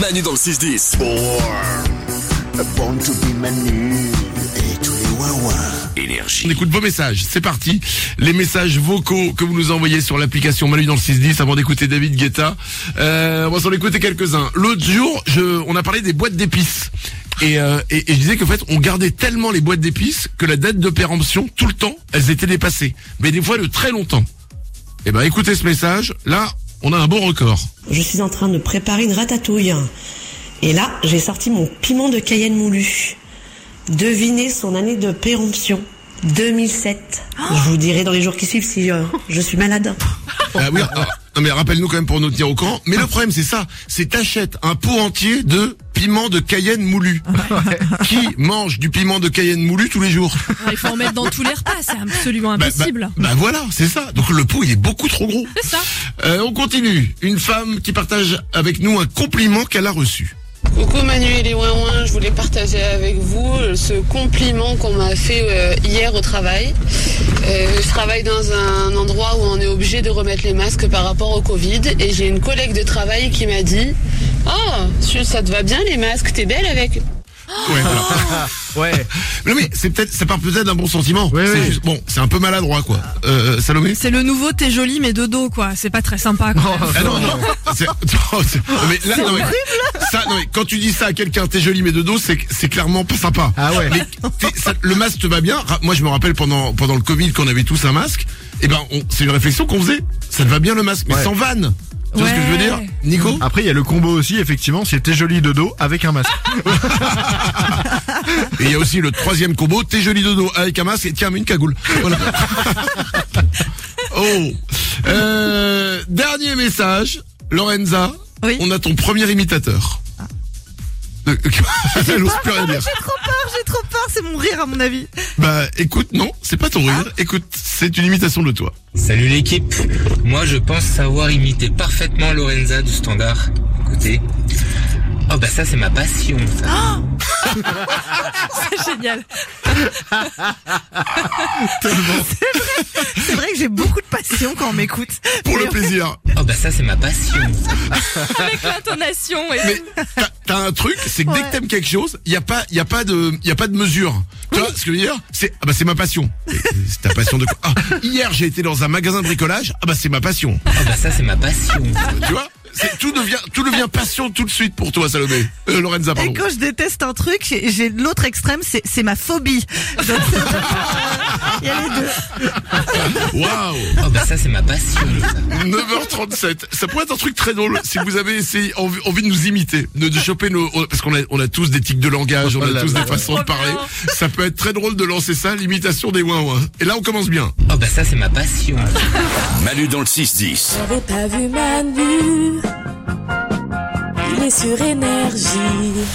Manu dans le 6-10. Born to be Manu et tous les ouin Énergie. On écoute vos messages, c'est parti. Les messages vocaux que vous nous envoyez sur l'application Manu dans le 610 avant d'écouter David Guetta. Euh, on va s'en écouter quelques-uns. L'autre jour, je, on a parlé des boîtes d'épices. Et, euh, et, et je disais qu'en fait, on gardait tellement les boîtes d'épices que la date de péremption, tout le temps, elles étaient dépassées. Mais des fois de très longtemps. Eh ben, écoutez ce message. Là, on a un bon record. Je suis en train de préparer une ratatouille. Et là, j'ai sorti mon piment de Cayenne moulu. Devinez son année de péremption. 2007. Je vous dirai dans les jours qui suivent si euh, je suis malade. Ah oui, ah, non, mais rappelle-nous quand même pour nous tenir au courant. Mais le problème, c'est ça. C'est t'achètes un pot entier de piment de Cayenne moulu. Qui mange du piment de Cayenne moulu tous les jours? Il faut en mettre dans tous les repas, c'est absolument Bah, impossible. Bah, bah voilà, c'est ça. Donc le pot, il est beaucoup trop gros. C'est ça. Euh, on continue. Une femme qui partage avec nous un compliment qu'elle a reçu. Coucou Manu et les ouin je voulais partager avec vous euh, ce compliment qu'on m'a fait euh, hier au travail. Euh, travaille dans un endroit où on est obligé de remettre les masques par rapport au Covid et j'ai une collègue de travail qui m'a dit Oh, ça te va bien les masques, t'es belle avec. Ouais, voilà. Ouais. Non mais c'est peut-être, ça part peut-être d'un bon sentiment. Ouais, c'est ouais. juste, bon, c'est un peu maladroit quoi. Euh, Salomé? C'est le nouveau t'es joli mais de dos quoi, c'est pas très sympa quoi. Ah non, non, c'est, non, c'est- non, mais là, non, mais, ça, non, mais quand tu dis ça à quelqu'un, t'es joli mais de dos, c'est, c'est clairement pas sympa. Ah ouais. Mais t'es- ça- le masque te va bien? Moi, je me rappelle pendant, pendant le Covid, qu'on avait tous un masque. Et ben, on- c'est une réflexion qu'on faisait. Ça te va bien le masque, mais Ouais. sans vanne. Tu vois ce que je veux dire? Nico? Après, il y a le combo aussi, effectivement, c'était joli de dos avec un masque. Et il y a aussi le troisième combo, t'es joli de dos avec un masque et tiens, mais une cagoule. Voilà. oh. Euh, dernier message. Lorenza, Oui. on a ton premier imitateur. Euh, Elle ose plus rien dire. J'ai trop peur, j'ai trop peur, c'est mon rire à mon avis. Bah écoute, non, c'est pas ton rire. Écoute, c'est une imitation de toi. Salut l'équipe. Moi, je pense savoir imiter parfaitement Lorenza du Standard. Écoutez. Oh bah ça c'est ma passion. Ça. C'est génial. C'est vrai que j'ai beaucoup de passion quand on m'écoute. Pour le plaisir. Oh bah ça c'est ma passion. Avec l'intonation et Mais t'as- t'as un truc, c'est que dès que t'aimes quelque chose, il y a pas, il y a pas de, il y a pas de mesure. Tu vois ce que je veux dire? C'est, ah bah c'est ma passion. C'est ta passion de quoi? Ah, hier j'ai été dans un magasin de bricolage. Ah bah c'est ma passion. Oh bah ça c'est ma passion. Tu vois? Tout devient, tout devient passion tout de suite pour toi, Salomé. Euh, Lorenza, Et pardon. quand je déteste un truc, j'ai j'ai l'autre extrême, c'est c'est ma phobie. Donc, c'est vraiment, euh, Il y a les deux. Waouh Oh bah ça c'est ma passion. Ça. 9h37. Ça pourrait être un truc très drôle si vous avez essayé, envie, envie de nous imiter, de, de choper nos, parce qu'on a, on a tous des tics de langage, on Oh a tous des façons de Trop parler. Ça peut être très drôle de lancer ça, l'imitation des ouin ouin. Et là, on commence bien. Oh bah ça c'est ma passion. Manu dans le 6-10. J'avais pas vu Manu. Il est sur énergie.